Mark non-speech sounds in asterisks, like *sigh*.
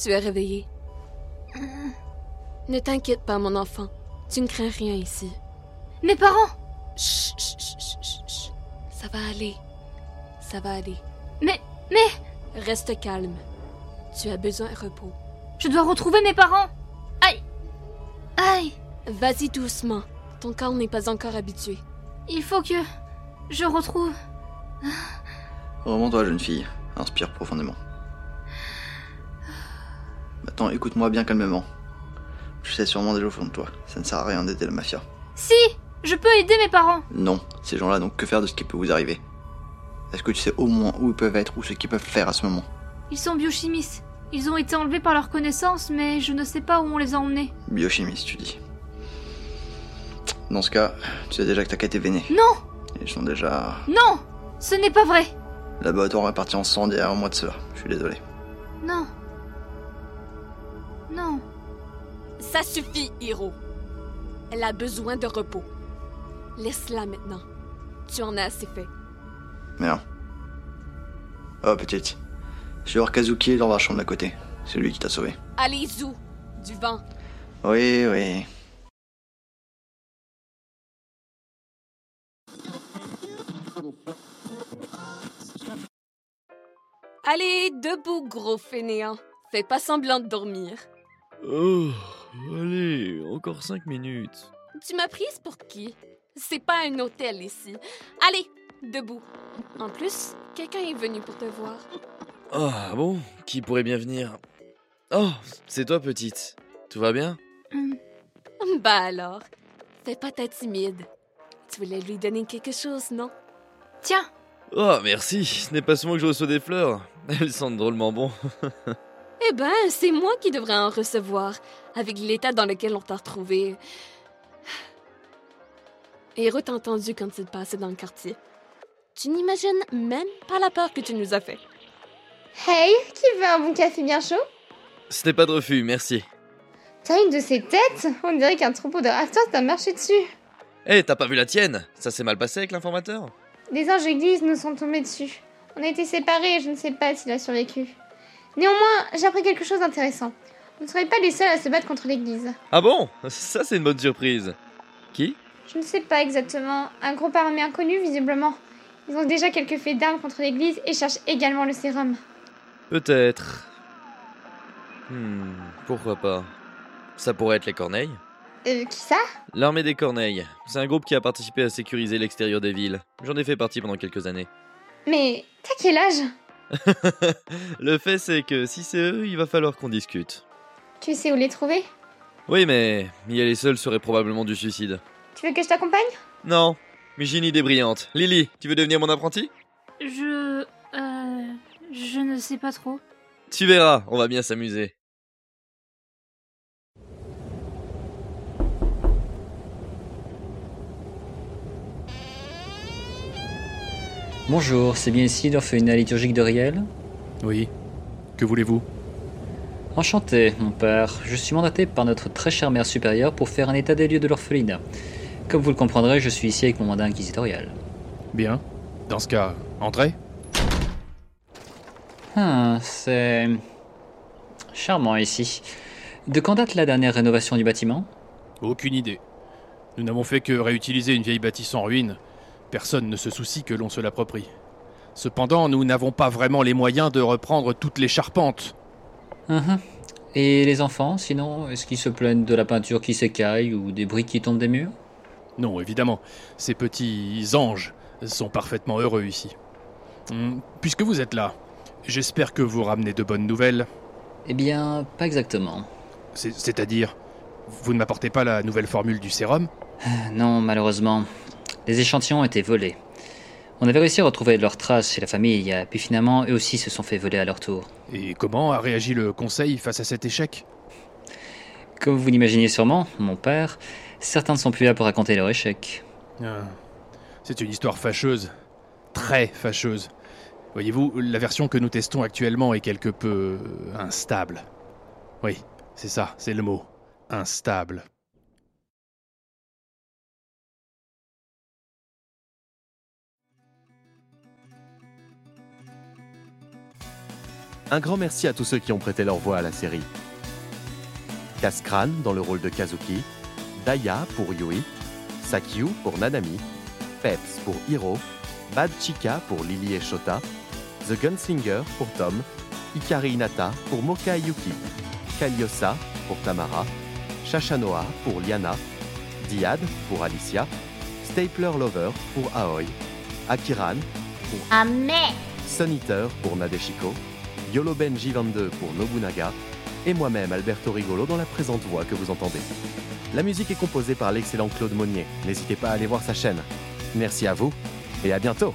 Tu es réveillé. Ne t'inquiète pas, mon enfant. Tu ne crains rien ici. Mes parents Chut, chut, chut, chut, chut. Ça va aller. Ça va aller. Mais, mais, Reste calme. Tu as besoin de repos. je dois retrouver mes parents Aïe Aïe Vas-y doucement. Ton corps n'est pas encore habitué. Il faut que je retrouve... Remonte-toi, jeune fille. Inspire profondément. Maintenant, écoute-moi bien calmement. Je sais sûrement déjà au fond de toi. Ça ne sert à rien d'aider la mafia. Si Je peux aider mes parents Non, ces gens-là n'ont que faire de ce qui peut vous arriver. Est-ce que tu sais au moins où ils peuvent être ou ce qu'ils peuvent faire à ce moment? Ils sont biochimistes. Ils ont été enlevés par leur connaissance, mais je ne sais pas où on les a emmenés. Biochimiste, tu dis. Dans ce cas, tu sais déjà que ta quête est vénée. Non Ils sont déjà. Non Ce n'est pas vrai Le laboratoire est parti en sang il y a un mois de cela. Je suis désolé. Non. Non. Ça suffit, Hiro. Elle a besoin de repos. Laisse-la maintenant. Tu en as assez fait. Bien. Oh, petite. Je vais voir Kazuki dans la chambre d'à côté. C'est lui qui t'a sauvé. Allez, Zou. Du vent. Oui, oui. Allez, debout, gros fainéant. Fais pas semblant de dormir. Oh, allez, encore cinq minutes. Tu m'as prise pour qui? C'est pas un hôtel ici. Allez, debout. En plus, quelqu'un est venu pour te voir. Ah bon, qui pourrait bien venir? Oh, c'est toi petite. Tout va bien? Bah alors, fais pas ta timide. Tu voulais lui donner quelque chose, non? Tiens, Oh, merci, ce n'est pas souvent que je reçois des fleurs. Elles sentent drôlement bon. *laughs* Eh ben, c'est moi qui devrais en recevoir, avec l'état dans lequel on t'a retrouvé. Hiro t'a entendu quand il passait dans le quartier. Tu n'imagines même pas la peur que tu nous as fait. Hey, qui veut un bon café bien chaud? Ce n'est pas de refus, merci. T'as une de ces têtes? On dirait qu'un troupeau de raptors t'a marché dessus. Eh, t'as pas vu la tienne? Ça s'est mal passé avec l'informateur? Des anges églises nous sont tombés dessus. On a été séparés et je ne sais pas s'il a survécu. Néanmoins, j'ai appris quelque chose d'intéressant. Vous ne serez pas les seuls à se battre contre l'église. Ah bon? Ça, c'est une bonne surprise. Qui? Je ne sais pas exactement. Un groupe armé inconnu, visiblement. Ils ont déjà quelques faits d'armes contre l'église et cherchent également le sérum. Peut-être. Hmm, pourquoi pas Ça pourrait être les Corneilles Euh, qui ça? L'armée des Corneilles. C'est un groupe qui a participé à sécuriser l'extérieur des villes. J'en ai fait partie pendant quelques années. Mais t'as quel âge? *laughs* Le fait, c'est que si c'est eux, il va falloir qu'on discute. Tu sais où les trouver? Oui, mais y aller seul serait probablement du suicide. Tu veux que je t'accompagne? Non, mais j'ai une idée brillante. Lily, tu veux devenir mon apprenti? Je... Euh... Je ne sais pas trop. Tu verras, on va bien s'amuser. Bonjour, c'est bien ici l'orphelinat liturgique de Riel Oui. Que voulez-vous? Enchanté, mon père. Je suis mandaté par notre très chère mère supérieure pour faire un état des lieux de l'orphelinat. Comme vous le comprendrez, je suis ici avec mon mandat inquisitorial. Bien. Dans ce cas, entrez. Ah, c'est... charmant ici. De quand date la dernière rénovation du bâtiment? Aucune idée. Nous n'avons fait que réutiliser une vieille bâtisse en ruine. Personne ne se soucie que l'on se l'approprie. Cependant, nous n'avons pas vraiment les moyens de reprendre toutes les charpentes. Mhm. Et les enfants, sinon, est-ce qu'ils se plaignent de la peinture qui s'écaille ou des briques qui tombent des murs? Non, évidemment, ces petits anges sont parfaitement heureux ici. Hum, Puisque vous êtes là, j'espère que vous ramenez de bonnes nouvelles. Eh bien, pas exactement. C'est- C'est-à-dire, vous ne m'apportez pas la nouvelle formule du sérum? Non, malheureusement. Les échantillons ont été volés. On avait réussi à retrouver leurs traces chez la famille, puis finalement, eux aussi se sont fait voler à leur tour. Et comment a réagi le conseil face à cet échec? Comme vous l'imaginez sûrement, mon père, certains ne sont plus là pour raconter leur échec. Ah, C'est une histoire fâcheuse. Très fâcheuse. Voyez-vous, la version que nous testons actuellement est quelque peu instable. Oui, c'est ça, c'est le mot. Instable. Un grand merci à tous ceux qui ont prêté leur voix à la série. Kaskran dans le rôle de Kazuki, Daya pour Yui, Sakyu pour Nanami, Peps pour Hiro, Bad Chica pour Lily et Shota, The Gunslinger pour Tom, Ikari Inata pour Moka et Yuki, Kaliosa pour Tamara, Shashanoa pour Liana, Diad pour Alicia, Stapler Lover pour Aoi, Akiran pour mais Sun Eater pour Nadeshiko, Yoloben J22 pour Nobunaga, et moi-même Alberto Rigolo dans la présente voix que vous entendez. La musique est composée par l'excellent Claude Monnier. N'hésitez pas à aller voir sa chaîne. Merci à vous et à bientôt